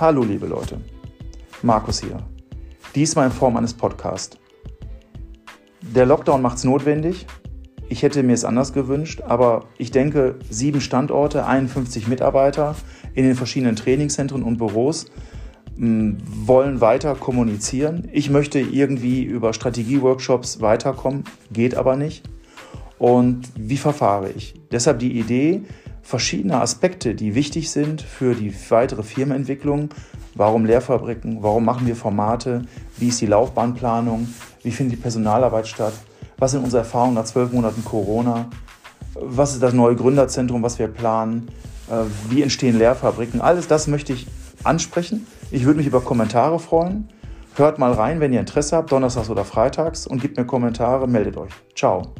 Hallo liebe Leute, Markus hier. Diesmal in Form eines Podcasts. Der Lockdown macht es notwendig. Ich hätte mir es anders gewünscht, aber ich denke, sieben Standorte, 51 Mitarbeiter in den verschiedenen Trainingszentren und Büros hm, wollen weiter kommunizieren. Ich möchte irgendwie über Strategieworkshops weiterkommen, geht aber nicht. Und wie verfahre ich? Deshalb die Idee, verschiedene Aspekte, die wichtig sind für die weitere Firmenentwicklung. Warum Lehrfabriken? Warum machen wir Formate? Wie ist die Laufbahnplanung? Wie findet die Personalarbeit statt? Was sind unsere Erfahrungen nach zwölf Monaten Corona? Was ist das neue Gründerzentrum, was wir planen? Äh, wie entstehen Lehrfabriken? Alles das möchte ich ansprechen. Ich würde mich über Kommentare freuen. Hört mal rein, wenn ihr Interesse habt, donnerstags oder freitags und gebt mir Kommentare, meldet euch. Ciao.